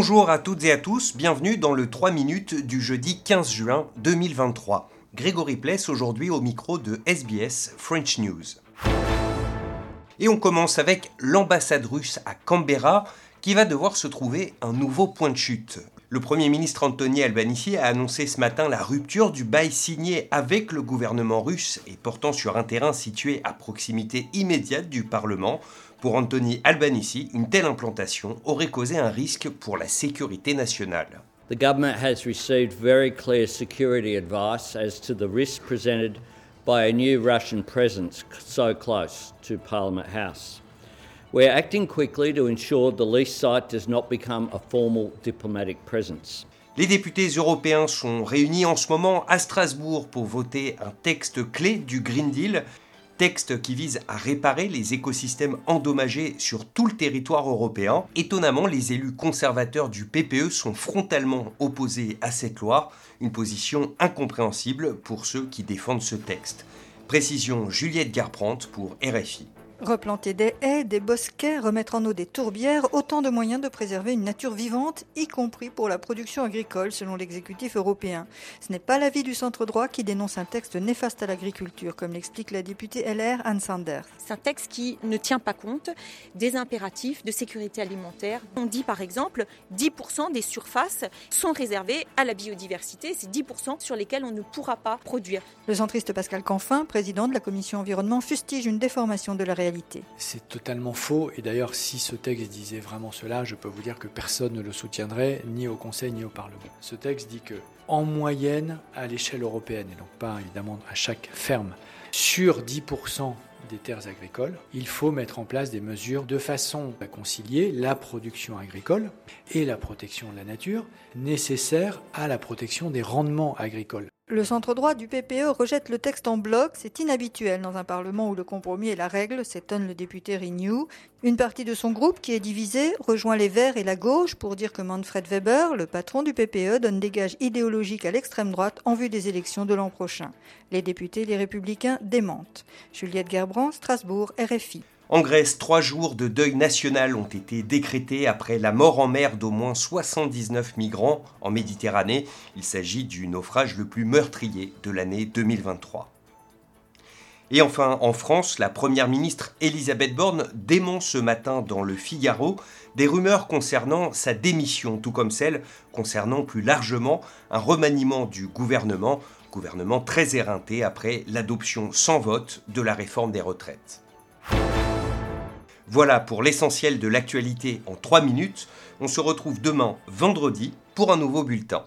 Bonjour à toutes et à tous, bienvenue dans le 3 minutes du jeudi 15 juin 2023. Grégory Pless aujourd'hui au micro de SBS French News. Et on commence avec l'ambassade russe à Canberra qui va devoir se trouver un nouveau point de chute. Le Premier ministre Anthony Albanese a annoncé ce matin la rupture du bail signé avec le gouvernement russe et portant sur un terrain situé à proximité immédiate du Parlement. Pour Anthony Albanese, une telle implantation aurait causé un risque pour la sécurité nationale. The government has received very clear security advice as to the risk presented by a new Russian presence so close to Parliament House. We're acting quickly to ensure the lease site does not become a formal diplomatic presence. Les députés européens sont réunis en ce moment à Strasbourg pour voter un texte clé du Green Deal, texte qui vise à réparer les écosystèmes endommagés sur tout le territoire européen. Étonnamment, les élus conservateurs du PPE sont frontalement opposés à cette loi, une position incompréhensible pour ceux qui défendent ce texte. Précision Juliette Garprante pour RFI. Replanter des haies, des bosquets, remettre en eau des tourbières, autant de moyens de préserver une nature vivante, y compris pour la production agricole, selon l'exécutif européen. Ce n'est pas l'avis du centre droit qui dénonce un texte néfaste à l'agriculture, comme l'explique la députée LR Anne Sanders. C'est un texte qui ne tient pas compte des impératifs de sécurité alimentaire. On dit par exemple 10% des surfaces sont réservées à la biodiversité, c'est 10% sur lesquels on ne pourra pas produire. Le centriste Pascal Canfin, président de la commission environnement, fustige une déformation de la réalité c'est totalement faux. Et d'ailleurs, si ce texte disait vraiment cela, je peux vous dire que personne ne le soutiendrait, ni au Conseil ni au Parlement. Ce texte dit que, en moyenne, à l'échelle européenne, et donc pas évidemment à chaque ferme, sur 10% des terres agricoles, il faut mettre en place des mesures de façon à concilier la production agricole et la protection de la nature nécessaires à la protection des rendements agricoles. Le centre droit du PPE rejette le texte en bloc. C'est inhabituel dans un Parlement où le compromis est la règle, s'étonne le député Renew. Une partie de son groupe, qui est divisée, rejoint les Verts et la gauche pour dire que Manfred Weber, le patron du PPE, donne des gages idéologiques à l'extrême droite en vue des élections de l'an prochain. Les députés, les républicains, démentent. Juliette Gerbrand, Strasbourg, RFI. En Grèce, trois jours de deuil national ont été décrétés après la mort en mer d'au moins 79 migrants en Méditerranée. Il s'agit du naufrage le plus meurtrier de l'année 2023. Et enfin, en France, la première ministre Elisabeth Borne dément ce matin dans le Figaro des rumeurs concernant sa démission, tout comme celle concernant plus largement un remaniement du gouvernement, gouvernement très éreinté après l'adoption sans vote de la réforme des retraites. Voilà pour l'essentiel de l'actualité en 3 minutes. On se retrouve demain, vendredi, pour un nouveau bulletin.